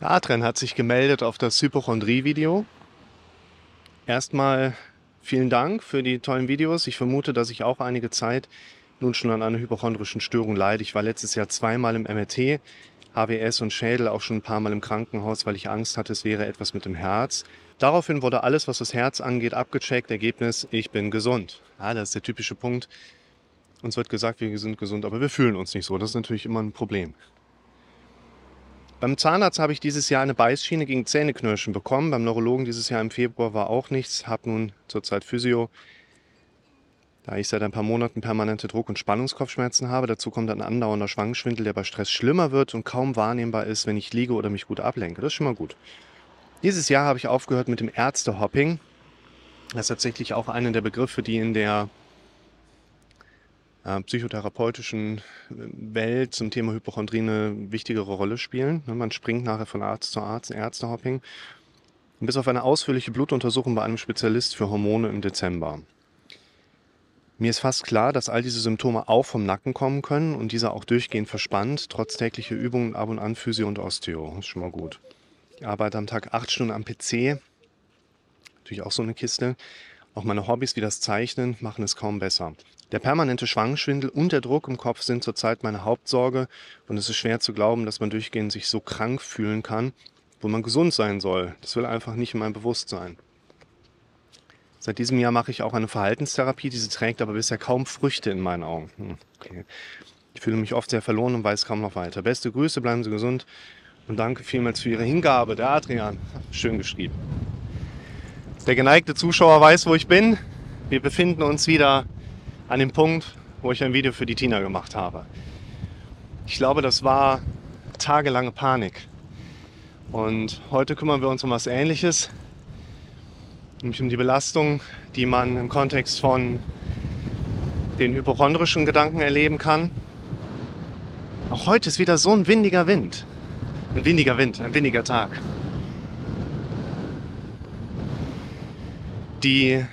Adrian hat sich gemeldet auf das Hypochondrie-Video. Erstmal vielen Dank für die tollen Videos. Ich vermute, dass ich auch einige Zeit nun schon an einer hypochondrischen Störung leide. Ich war letztes Jahr zweimal im MRT, HWS und Schädel, auch schon ein paar Mal im Krankenhaus, weil ich Angst hatte, es wäre etwas mit dem Herz. Daraufhin wurde alles, was das Herz angeht, abgecheckt. Ergebnis, ich bin gesund. Ja, das ist der typische Punkt. Uns wird gesagt, wir sind gesund, aber wir fühlen uns nicht so. Das ist natürlich immer ein Problem. Beim Zahnarzt habe ich dieses Jahr eine Beißschiene gegen Zähneknirschen bekommen. Beim Neurologen dieses Jahr im Februar war auch nichts. Habe nun zurzeit Physio, da ich seit ein paar Monaten permanente Druck- und Spannungskopfschmerzen habe. Dazu kommt ein andauernder Schwangenschwindel, der bei Stress schlimmer wird und kaum wahrnehmbar ist, wenn ich liege oder mich gut ablenke. Das ist schon mal gut. Dieses Jahr habe ich aufgehört mit dem Ärztehopping. Das ist tatsächlich auch einer der Begriffe, die in der äh, psychotherapeutischen äh, Welt zum Thema Hypochondrie eine wichtigere Rolle spielen. Ne, man springt nachher von Arzt zu Arzt, Ärztehopping. bis auf eine ausführliche Blutuntersuchung bei einem Spezialist für Hormone im Dezember. Mir ist fast klar, dass all diese Symptome auch vom Nacken kommen können und dieser auch durchgehend verspannt, trotz täglicher Übungen ab und an Physio und Osteo. Ist schon mal gut. Ich arbeite am Tag acht Stunden am PC. Natürlich auch so eine Kiste. Auch meine Hobbys wie das Zeichnen machen es kaum besser. Der permanente Schwangenschwindel und der Druck im Kopf sind zurzeit meine Hauptsorge und es ist schwer zu glauben, dass man durchgehend sich so krank fühlen kann, wo man gesund sein soll. Das will einfach nicht in meinem Bewusstsein. Seit diesem Jahr mache ich auch eine Verhaltenstherapie, diese trägt aber bisher kaum Früchte in meinen Augen. Hm, okay. Ich fühle mich oft sehr verloren und weiß kaum noch weiter. Beste Grüße, bleiben Sie gesund und danke vielmals für Ihre Hingabe, der Adrian. Schön geschrieben. Der geneigte Zuschauer weiß, wo ich bin. Wir befinden uns wieder an dem Punkt, wo ich ein Video für die Tina gemacht habe. Ich glaube, das war tagelange Panik. Und heute kümmern wir uns um was Ähnliches, nämlich um die Belastung, die man im Kontext von den hypochondrischen Gedanken erleben kann. Auch heute ist wieder so ein windiger Wind. Ein windiger Wind, ein windiger Tag. Die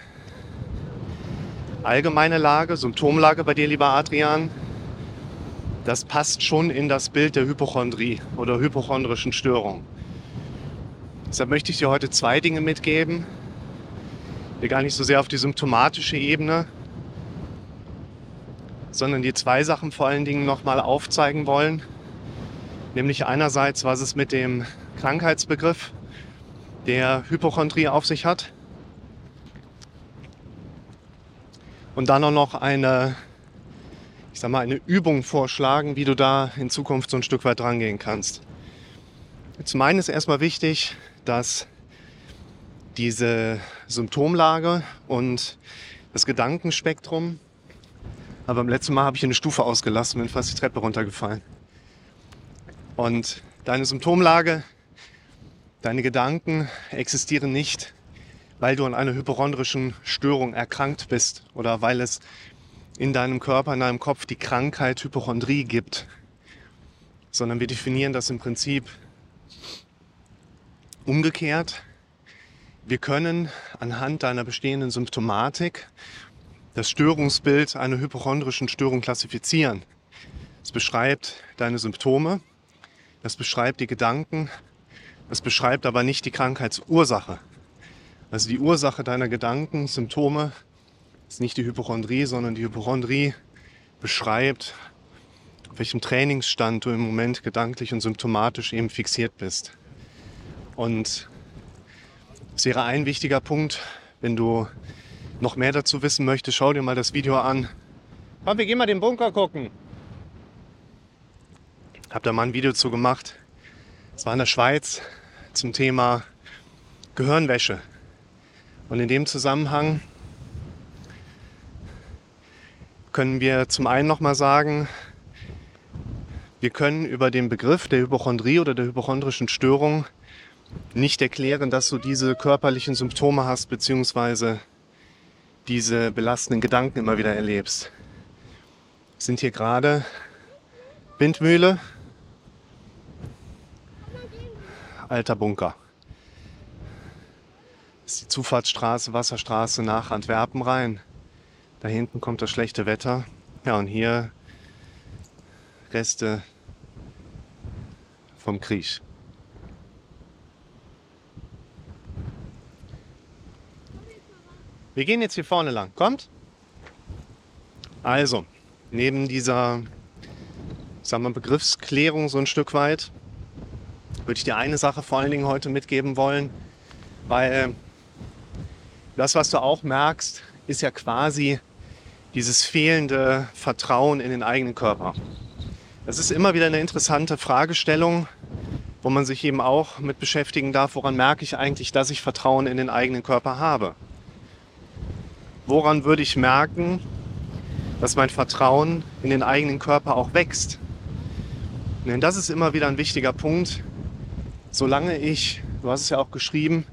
allgemeine Lage, Symptomlage bei dir, lieber Adrian, das passt schon in das Bild der Hypochondrie oder hypochondrischen Störung. Deshalb möchte ich dir heute zwei Dinge mitgeben, die gar nicht so sehr auf die symptomatische Ebene, sondern die zwei Sachen vor allen Dingen nochmal aufzeigen wollen. Nämlich einerseits, was es mit dem Krankheitsbegriff der Hypochondrie auf sich hat und dann auch noch eine, ich sag mal, eine Übung vorschlagen, wie du da in Zukunft so ein Stück weit rangehen kannst. Zum einen ist erstmal wichtig, dass diese Symptomlage und das Gedankenspektrum, aber beim letzten Mal habe ich eine Stufe ausgelassen, bin fast die Treppe runtergefallen. Und deine Symptomlage, deine Gedanken existieren nicht weil du an einer hypochondrischen Störung erkrankt bist oder weil es in deinem Körper, in deinem Kopf die Krankheit Hypochondrie gibt, sondern wir definieren das im Prinzip umgekehrt. Wir können anhand deiner bestehenden Symptomatik das Störungsbild einer hypochondrischen Störung klassifizieren. Es beschreibt deine Symptome, das beschreibt die Gedanken, es beschreibt aber nicht die Krankheitsursache. Also die Ursache deiner Gedanken, Symptome ist nicht die Hypochondrie, sondern die Hypochondrie beschreibt, auf welchem Trainingsstand du im Moment gedanklich und symptomatisch eben fixiert bist. Und es wäre ein wichtiger Punkt, wenn du noch mehr dazu wissen möchtest, schau dir mal das Video an. Komm, wir gehen mal den Bunker gucken. Hab da mal ein Video zu gemacht. Es war in der Schweiz zum Thema Gehirnwäsche. Und in dem Zusammenhang können wir zum einen nochmal sagen, wir können über den Begriff der Hypochondrie oder der hypochondrischen Störung nicht erklären, dass du diese körperlichen Symptome hast, beziehungsweise diese belastenden Gedanken immer wieder erlebst. Wir sind hier gerade Windmühle, alter Bunker ist die Zufahrtsstraße, Wasserstraße nach Antwerpen rein. Da hinten kommt das schlechte Wetter. Ja, und hier Reste vom Krieg. Wir gehen jetzt hier vorne lang. Kommt? Also, neben dieser sagen wir, Begriffsklärung so ein Stück weit, würde ich dir eine Sache vor allen Dingen heute mitgeben wollen, weil das, was du auch merkst, ist ja quasi dieses fehlende Vertrauen in den eigenen Körper. Das ist immer wieder eine interessante Fragestellung, wo man sich eben auch mit beschäftigen darf, woran merke ich eigentlich, dass ich Vertrauen in den eigenen Körper habe. Woran würde ich merken, dass mein Vertrauen in den eigenen Körper auch wächst? Denn das ist immer wieder ein wichtiger Punkt. Solange ich, du hast es ja auch geschrieben,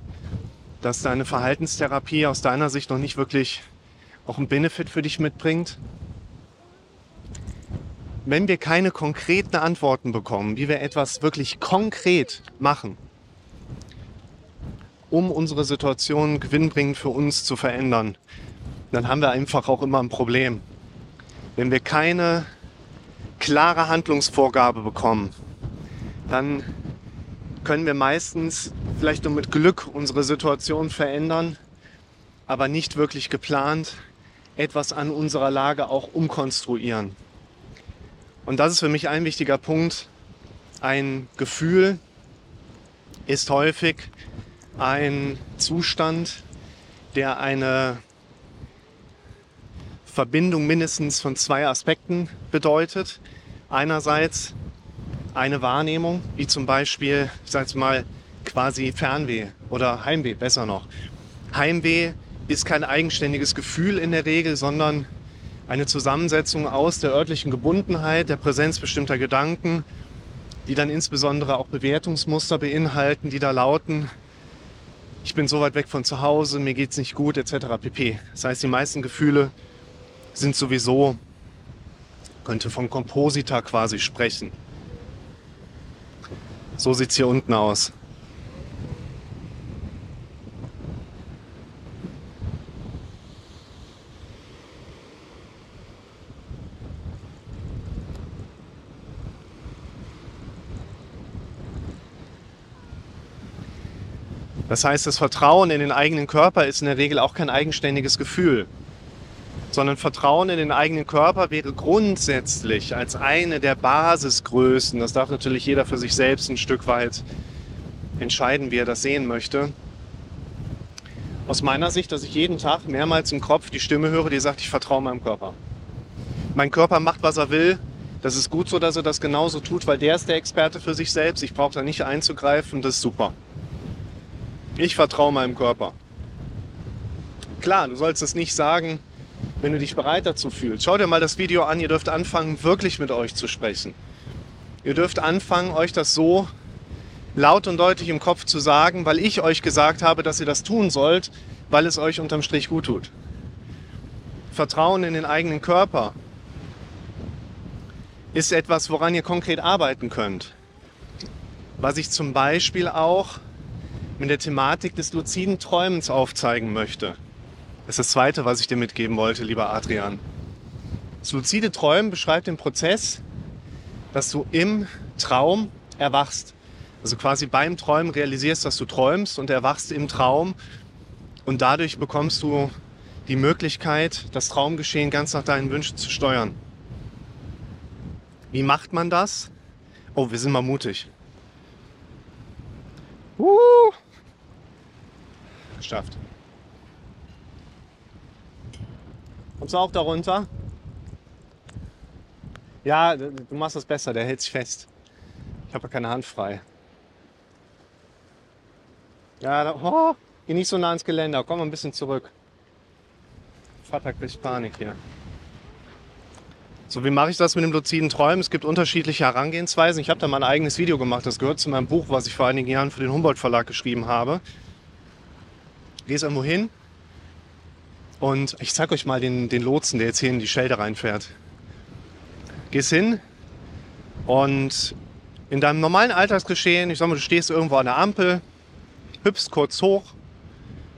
dass deine Verhaltenstherapie aus deiner Sicht noch nicht wirklich auch einen Benefit für dich mitbringt. Wenn wir keine konkreten Antworten bekommen, wie wir etwas wirklich konkret machen, um unsere Situation gewinnbringend für uns zu verändern, dann haben wir einfach auch immer ein Problem. Wenn wir keine klare Handlungsvorgabe bekommen, dann können wir meistens vielleicht nur mit Glück unsere Situation verändern, aber nicht wirklich geplant etwas an unserer Lage auch umkonstruieren. Und das ist für mich ein wichtiger Punkt. Ein Gefühl ist häufig ein Zustand, der eine Verbindung mindestens von zwei Aspekten bedeutet. Einerseits eine Wahrnehmung, wie zum Beispiel, ich jetzt mal, quasi Fernweh oder Heimweh, besser noch. Heimweh ist kein eigenständiges Gefühl in der Regel, sondern eine Zusammensetzung aus der örtlichen Gebundenheit, der Präsenz bestimmter Gedanken, die dann insbesondere auch Bewertungsmuster beinhalten, die da lauten, ich bin so weit weg von zu Hause, mir geht es nicht gut, etc. pp. Das heißt, die meisten Gefühle sind sowieso, könnte von Komposita quasi sprechen. So sieht es hier unten aus. Das heißt, das Vertrauen in den eigenen Körper ist in der Regel auch kein eigenständiges Gefühl sondern Vertrauen in den eigenen Körper wäre grundsätzlich als eine der Basisgrößen, das darf natürlich jeder für sich selbst ein Stück weit entscheiden, wie er das sehen möchte. Aus meiner Sicht, dass ich jeden Tag mehrmals im Kopf die Stimme höre, die sagt, ich vertraue meinem Körper. Mein Körper macht, was er will. Das ist gut so, dass er das genauso tut, weil der ist der Experte für sich selbst. Ich brauche da nicht einzugreifen. Das ist super. Ich vertraue meinem Körper. Klar, du sollst es nicht sagen, wenn du dich bereit dazu fühlst. Schau dir mal das Video an, ihr dürft anfangen, wirklich mit euch zu sprechen. Ihr dürft anfangen, euch das so laut und deutlich im Kopf zu sagen, weil ich euch gesagt habe, dass ihr das tun sollt, weil es euch unterm Strich gut tut. Vertrauen in den eigenen Körper ist etwas, woran ihr konkret arbeiten könnt. Was ich zum Beispiel auch mit der Thematik des luziden Träumens aufzeigen möchte. Das ist das Zweite, was ich dir mitgeben wollte, lieber Adrian. Das luzide Träumen beschreibt den Prozess, dass du im Traum erwachst. Also quasi beim Träumen realisierst, dass du träumst und erwachst im Traum. Und dadurch bekommst du die Möglichkeit, das Traumgeschehen ganz nach deinen Wünschen zu steuern. Wie macht man das? Oh, wir sind mal mutig. Uh. Geschafft. Kommst du auch darunter? Ja, du machst das besser, der hält sich fest. Ich habe ja keine Hand frei. Ja, da, oh, geh nicht so nah ins Geländer, komm mal ein bisschen zurück. Vater kriegt Panik hier. So, wie mache ich das mit dem luziden Träumen? Es gibt unterschiedliche Herangehensweisen. Ich habe da mal ein eigenes Video gemacht. Das gehört zu meinem Buch, was ich vor einigen Jahren für den Humboldt Verlag geschrieben habe. Gehst irgendwo hin, und ich zeige euch mal den, den Lotsen, der jetzt hier in die Schelde reinfährt. Gehst hin und in deinem normalen Alltagsgeschehen, ich sag mal, du stehst irgendwo an der Ampel, hüpfst kurz hoch,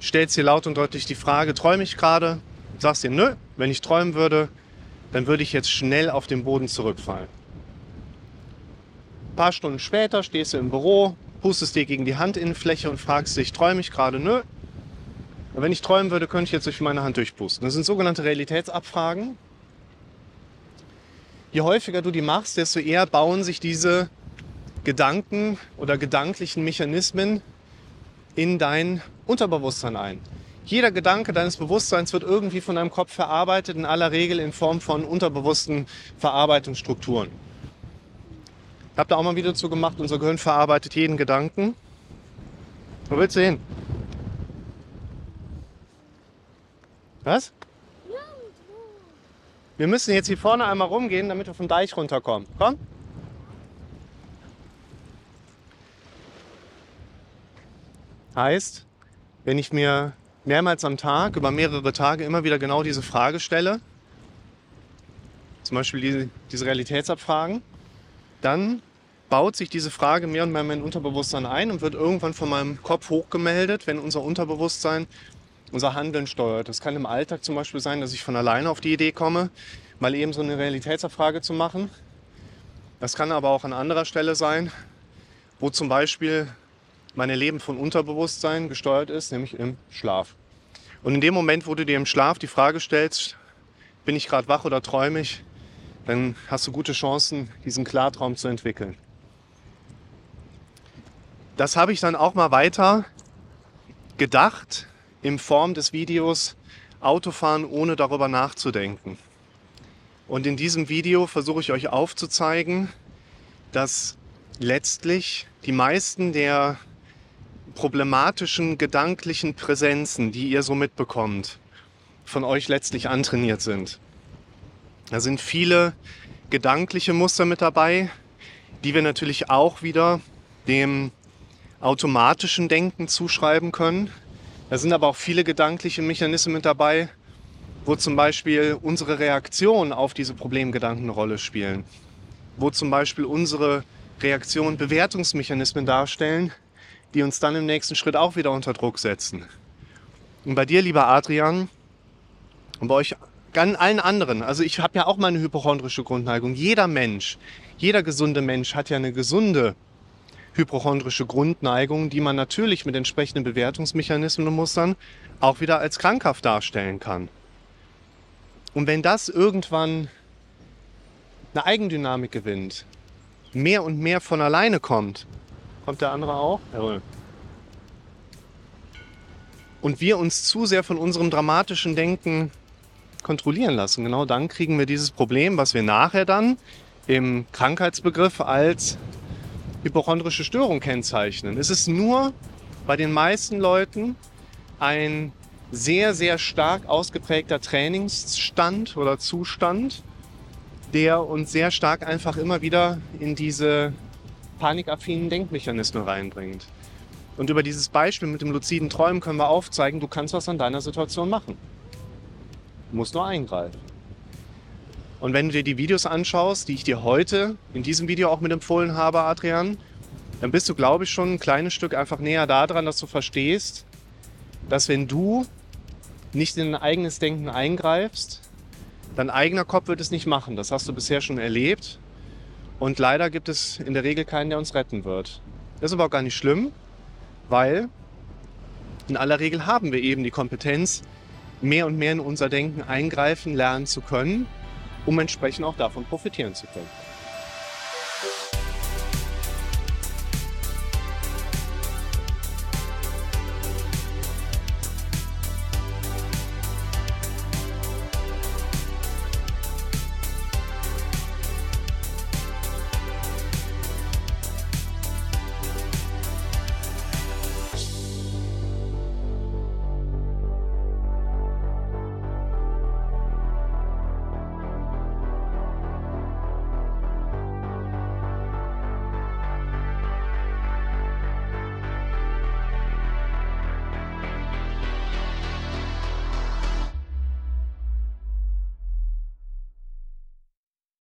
stellst dir laut und deutlich die Frage, träume ich gerade? Sagst dir, nö, wenn ich träumen würde, dann würde ich jetzt schnell auf den Boden zurückfallen. Ein paar Stunden später stehst du im Büro, pustest dir gegen die Handinnenfläche und fragst dich, träume ich gerade? Nö, wenn ich träumen würde, könnte ich jetzt durch meine Hand durchpusten. Das sind sogenannte Realitätsabfragen. Je häufiger du die machst, desto eher bauen sich diese Gedanken oder gedanklichen Mechanismen in dein Unterbewusstsein ein. Jeder Gedanke deines Bewusstseins wird irgendwie von deinem Kopf verarbeitet, in aller Regel in Form von unterbewussten Verarbeitungsstrukturen. Ich habe da auch mal ein Video zu gemacht, unser Gehirn verarbeitet jeden Gedanken. Wo willst du hin? Was? Wir müssen jetzt hier vorne einmal rumgehen, damit wir vom Deich runterkommen. Komm. Heißt, wenn ich mir mehrmals am Tag, über mehrere Tage immer wieder genau diese Frage stelle, zum Beispiel diese, diese Realitätsabfragen, dann baut sich diese Frage mehr und mehr in mein Unterbewusstsein ein und wird irgendwann von meinem Kopf hochgemeldet, wenn unser Unterbewusstsein unser Handeln steuert. Das kann im Alltag zum Beispiel sein, dass ich von alleine auf die Idee komme, mal eben so eine Realitätsabfrage zu machen. Das kann aber auch an anderer Stelle sein, wo zum Beispiel mein Leben von Unterbewusstsein gesteuert ist, nämlich im Schlaf. Und in dem Moment, wo du dir im Schlaf die Frage stellst, bin ich gerade wach oder träume ich, dann hast du gute Chancen, diesen Klartraum zu entwickeln. Das habe ich dann auch mal weiter gedacht in Form des Videos Autofahren ohne darüber nachzudenken. Und in diesem Video versuche ich euch aufzuzeigen, dass letztlich die meisten der problematischen gedanklichen Präsenzen, die ihr so mitbekommt, von euch letztlich antrainiert sind. Da sind viele gedankliche Muster mit dabei, die wir natürlich auch wieder dem automatischen Denken zuschreiben können. Da sind aber auch viele gedankliche Mechanismen mit dabei, wo zum Beispiel unsere Reaktion auf diese Problemgedanken eine Rolle spielen. Wo zum Beispiel unsere Reaktion Bewertungsmechanismen darstellen, die uns dann im nächsten Schritt auch wieder unter Druck setzen. Und bei dir, lieber Adrian, und bei euch allen anderen, also ich habe ja auch meine hypochondrische Grundneigung. Jeder Mensch, jeder gesunde Mensch hat ja eine gesunde hypochondrische Grundneigung, die man natürlich mit entsprechenden Bewertungsmechanismen und Mustern auch wieder als krankhaft darstellen kann. Und wenn das irgendwann eine Eigendynamik gewinnt, mehr und mehr von alleine kommt, kommt der andere auch? Jawohl. Und wir uns zu sehr von unserem dramatischen Denken kontrollieren lassen, genau dann kriegen wir dieses Problem, was wir nachher dann im Krankheitsbegriff als hypochondrische Störung kennzeichnen. Es ist nur bei den meisten Leuten ein sehr, sehr stark ausgeprägter Trainingsstand oder Zustand, der uns sehr stark einfach immer wieder in diese panikaffinen Denkmechanismen reinbringt. Und über dieses Beispiel mit dem luziden Träumen können wir aufzeigen, du kannst was an deiner Situation machen. Du musst nur eingreifen. Und wenn du dir die Videos anschaust, die ich dir heute in diesem Video auch mit empfohlen habe, Adrian, dann bist du, glaube ich, schon ein kleines Stück einfach näher daran, dass du verstehst, dass wenn du nicht in dein eigenes Denken eingreifst, dein eigener Kopf wird es nicht machen. Das hast du bisher schon erlebt. Und leider gibt es in der Regel keinen, der uns retten wird. Das ist aber auch gar nicht schlimm, weil in aller Regel haben wir eben die Kompetenz, mehr und mehr in unser Denken eingreifen lernen zu können, um entsprechend auch davon profitieren zu können.